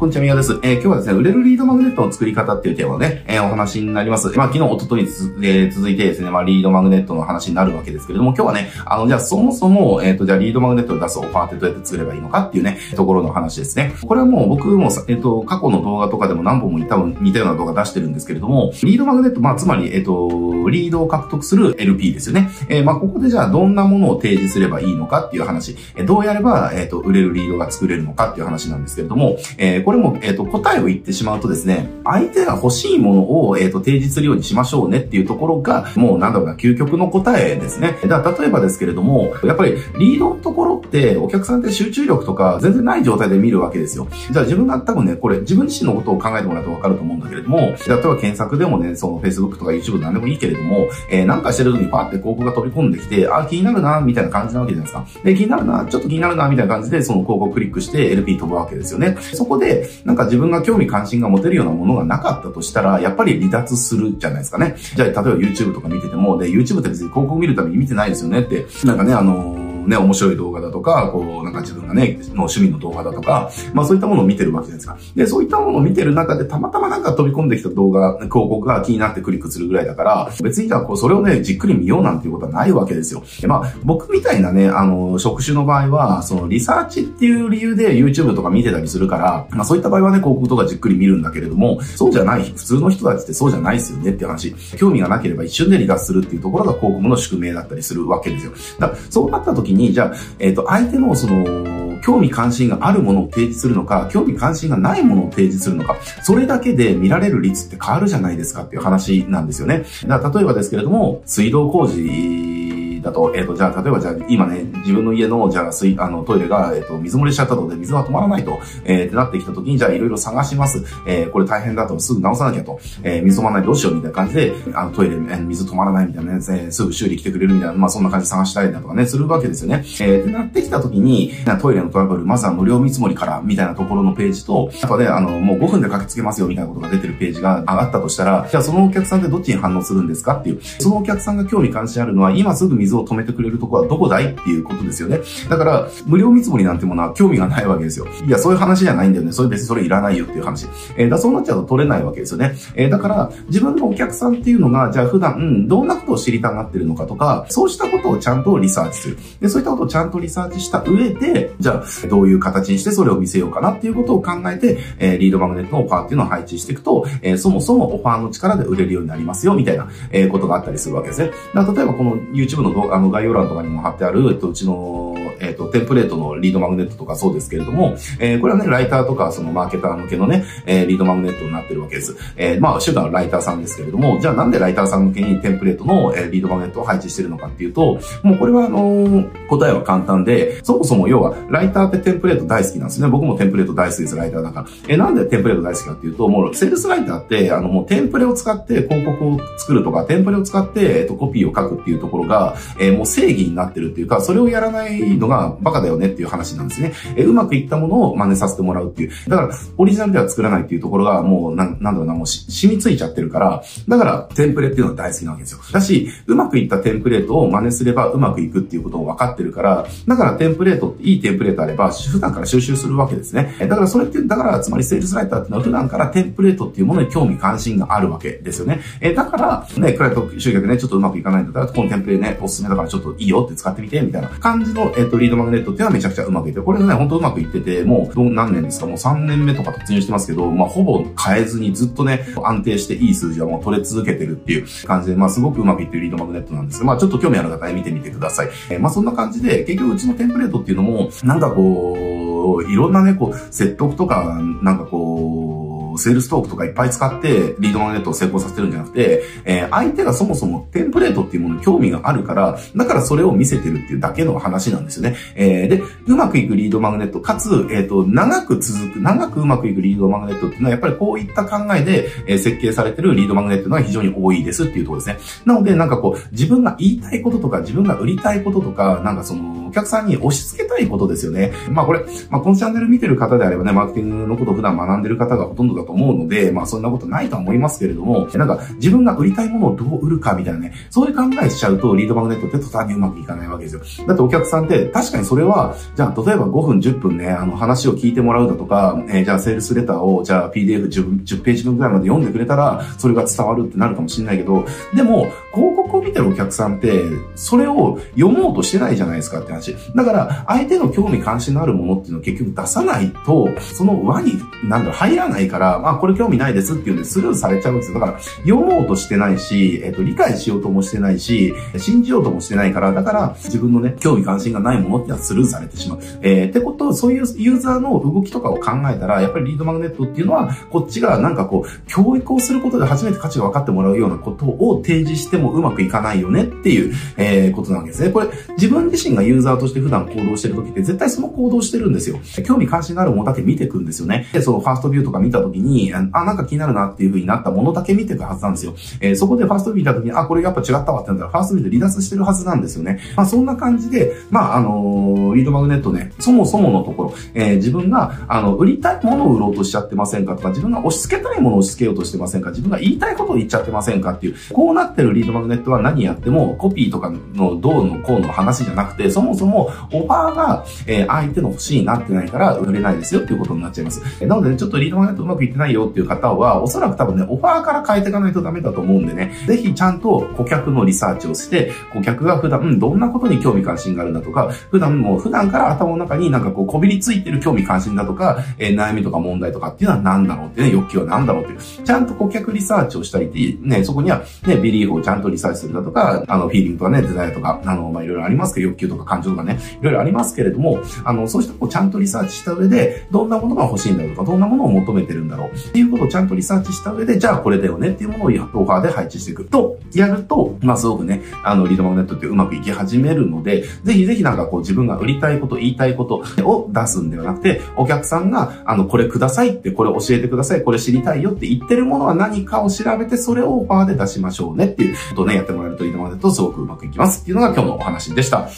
こんにちは、みやです。えー、今日はですね、売れるリードマグネットの作り方っていうテーマのね、えー、お話になります。まあ、昨日、おととい、えー、続いてですね、まあ、リードマグネットの話になるわけですけれども、今日はね、あの、じゃあ、そもそも、えっ、ー、と、じゃあ、リードマグネットを出すオファーってどうやって作ればいいのかっていうね、ところの話ですね。これはもう僕も、えっ、ー、と、過去の動画とかでも何本も多分似たような動画出してるんですけれども、リードマグネット、まあ、つまり、えっ、と、リードを獲得する LP ですよね。えまあ、ここでじゃあ、どんなものを提示すればいいのかっていう話、えどうやれば、えっ、と、売れるリードが作れるのかっていう話なんですけれども、えこれも、えっ、と、答えを言ってしまうとですね、相手が欲しいものを、えっ、と、提示するようにしましょうねっていうところが、もうなんだろうな、究極の答えですね。だから例えばですけれども、やっぱりリードのところって、お客さんって集中力とか全然ない状態で見るわけですよ。じゃあ自分が多分ね、これ自分自身のことを考えてもらうとわかると思うんだけれども、例えば検索でもね、その Facebook とか YouTube なんでもいいけれども、えー、なんかしてる時にパーって広告が飛び込んできて、あ、気になるな、みたいな感じなわけじゃないですか。で、気になるな、ちょっと気になるな、みたいな感じで、その広告をクリックして LP 飛ぶわけですよね。そこで、なんか自分が興味関心が持てるようなものがなかったとしたら、やっぱり離脱するじゃないですかね。じゃあ、例えば YouTube とか見てても、で、YouTube って別に広告見るために見てないですよねって、なんかね、あのーね、面白い動画だとか、こう、なんか自分がね、の趣味の動画だとか、まあそういったものを見てるわけじゃないですか。で、そういったものを見てる中で、たまたまなんか飛び込んできた動画、広告が気になってクリックするぐらいだから、別にじゃあこう、それをね、じっくり見ようなんていうことはないわけですよ。で、まあ、僕みたいなね、あの、職種の場合は、そのリサーチっていう理由で YouTube とか見てたりするから、まあそういった場合はね、広告とかじっくり見るんだけれども、そうじゃない、普通の人たちってそうじゃないですよねって話。興味がなければ一瞬で離脱するっていうところが広告の宿命だったりするわけですよ。だから、そうなった時に、じゃあ、えっ、ー、と、相手のその、興味関心があるものを提示するのか、興味関心がないものを提示するのか、それだけで見られる率って変わるじゃないですかっていう話なんですよね。だから例えばですけれども、水道工事だと、えっ、ー、と、じゃあ、例えばじゃあ、今ね、自分の家の、じゃあ、水、あの、トイレが、えっ、ー、と、水漏れしちゃったので、水が止まらないと、えー、ってなってきた時に、じゃあ、いろいろ探します。えー、これ大変だと、すぐ直さなきゃと、えー、水止まらないどうしようみたいな感じで、あの、トイレ、えー、水止まらないみたいなね、えー、すぐ修理来てくれるみたいな、まあ、そんな感じで探したりだとかね、するわけですよね。えー、ってなってきた時に、トイレのトラブル、まずは無料見積もりから、みたいなところのページと、あとね、あの、もう5分で駆けつけますよ、みたいなことが出てるページが上がったとしたら、じゃあ、そのお客さんってどっちに反応するんですかっていう、そのお客さんが興味関心あるのは、今すぐ水を止めてくれるとこはどこだいっていうことですよね。だから、無料見積もりなんてものは興味がないわけですよ。いや、そういう話じゃないんだよね。それ別にそれいらないよっていう話。えー、だそうなっちゃうと取れないわけですよね。えー、だから、自分のお客さんっていうのが、じゃあ普段、うん、どんなことを知りたがってるのかとか、そうしたことをちゃんとリサーチする。で、そういったことをちゃんとリサーチした上で、じゃあ、どういう形にしてそれを見せようかなっていうことを考えて、えー、リードマグネットのオファーっていうのを配置していくと、えー、そもそもオファーの力で売れるようになりますよ、みたいな、えー、ことがあったりするわけですね。だ例えばこの YouTube の動あの概要欄とかにも貼ってある、えっと、うちのえっ、ー、と、テンプレートのリードマグネットとかそうですけれども、えー、これはね、ライターとか、そのマーケター向けのね、えー、リードマグネットになってるわけです。えー、まあ、手段はライターさんですけれども、じゃあなんでライターさん向けにテンプレートの、えー、リードマグネットを配置してるのかっていうと、もうこれはあの、答えは簡単で、そもそも要は、ライターってテンプレート大好きなんですね。僕もテンプレート大好きです、ライターだから。えー、なんでテンプレート大好きかっていうと、もう、セールスライターって、あの、もうテンプレを使って広告を作るとか、テンプレを使って、えっ、と、コピーを書くっていうところが、えー、もう正義になってるっていうか、それをやらないのがバカだよねっていう話なんですね。えうまくいったものを真似させてもらうっていう。だから、オリジナルでは作らないっていうところが、もう、なん、なんだろうな、もう染みついちゃってるから、だから、テンプレっていうのは大好きなわけですよ。だし、うまくいったテンプレートを真似すればうまくいくっていうことを分かってるから、だからテンプレートっていいテンプレートあれば、普段から収集するわけですね。だからそれって、だから、つまりセールスライターっていうのは普段からテンプレートっていうものに興味関心があるわけですよね。えだから、ね、クライアント集客ね、ちょっとうまくいかないんだったら、このテンプレね、おすすめだからちょっといいよって使ってみて、みたいな感じの、えっ、と、ードマグネットっていうのはめちゃくちゃうまくいって。これね、本当うまくいってて、もう、何年ですかもう3年目とか突入してますけど、まあ、ほぼ変えずにずっとね、安定していい数字はもう取れ続けてるっていう感じで、まあ、すごくうまくいってるリードマグネットなんですが、まあ、ちょっと興味ある方は見てみてください。えー、まあ、そんな感じで、結局うちのテンプレートっていうのも、なんかこう、いろんなね、こう、説得とか、なんかこう、セールストークとかいっぱい使って、リードマグネットを成功させてるんじゃなくて、えー、相手がそもそもテンプレートっていうものに興味があるから、だからそれを見せてるっていうだけの話なんですよね。えー、で、うまくいくリードマグネット、かつ、えっ、ー、と、長く続く、長くうまくいくリードマグネットっていうのは、やっぱりこういった考えで、えー、設計されてるリードマグネットが非常に多いですっていうところですね。なので、なんかこう、自分が言いたいこととか、自分が売りたいこととか、なんかその、お客さんに押し付けたいことですよね。まあこれ、まあこのチャンネル見てる方であればね、マーケティングのことを普段学んでる方がほとんどだと思うので、まあそんなことないとは思いますけれども、なんか自分が売りたいものをどう売るかみたいなね、そういう考えしちゃうと、リードマグネットって途端にうまくいかないわけですよ。だってお客さんって確かにそれは、じゃあ例えば5分10分ね、あの話を聞いてもらうだとか、えー、じゃあセールスレターをじゃあ PDF10 10ページ分くらいまで読んでくれたら、それが伝わるってなるかもしれないけど、でも、広告を見てるお客さんって、それを読もうとしてないじゃないですかって話。だから、相手の興味関心のあるものっていうのを結局出さないと、その輪に、なんだろ、入らないから、まあ、これ興味ないですっていうんでスルーされちゃうんですよ。だから、読もうとしてないし、えっ、と、理解しようともしてないし、信じようともしてないから、だから、自分のね、興味関心がないものってのはスルーされてしまう。えー、ってこと、そういうユーザーの動きとかを考えたら、やっぱりリードマグネットっていうのは、こっちがなんかこう、教育をすることで初めて価値が分かってもらうようなことを提示してもうまくいかないよねっていう、えー、ことなわけですね。これ、自分自身がユーザーとして普段行動してる時って絶対その行動してるんですよ。興味関心のあるものだけ見ていくんですよね。で、そのファーストビューとか見た時に、あ、なんか気になるなっていう風になったものだけ見ていくはずなんですよ。えー、そこでファーストビュー見た時に、あ、これやっぱ違ったわってなったら、ファーストビューで離脱してるはずなんですよね。まあそんな感じで、まああのー、リードマグネットね、そもそものところ、えー、自分が、あの、売りたいものを売ろうとしちゃってませんかとか、自分が押し付けたいものを押し付けようとしてませんか自分が言いたいことを言っちゃってませんかっていう、こうなってるリードマグネットは何やっても、コピーとかのどうのこうの話じゃなくて、そもそもオファーが、えー、相手の欲しいなってないから売れないですよっていうことになっちゃいます。えなので、ね、ちょっとリードマグネットうまくいってないよっていう方は、おそらく多分ね、オファーから変えていかないとダメだと思うんでね、ぜひちゃんと顧客のリサーチをして、顧客が普段、どんなことに興味関心があるんだとか、普段もう普段から頭の中になんかこうこびりついてる興味関心だとか、えー、悩みとか問題とかっていうのは何だろうってね、欲求は何だろうっていう、ちゃんと顧客リサーチをしたりって、ね、そこにはね、 belief をちゃんととリサーチするだとか、あの、フィーリングとかね、 desire とか、あの、まあ、いろいろありますけど、欲求とか感情とかね、いろいろありますけれども、あの、そうしたこうちゃんとリサーチした上で、どんなものが欲しいんだろうとか、どんなものを求めてるんだろうっていうことをちゃんとリサーチした上で、じゃあこれだよねっていうものをオファーで配置していく。と、やると、まあ、すごくね、あの、リードマグネットってうまくいき始めるので、ぜひぜひなんかこう自分が売りたいこと、言いたいことを出すんではなくて、お客さんが、あの、これくださいって、これ教えてください、これ知りたいよって言ってるものは何かを調べて、それをオファーで出しましょうねっていうとね、やってもらえるといいのでとすごくうまくいきますっていうのが今日のお話でした。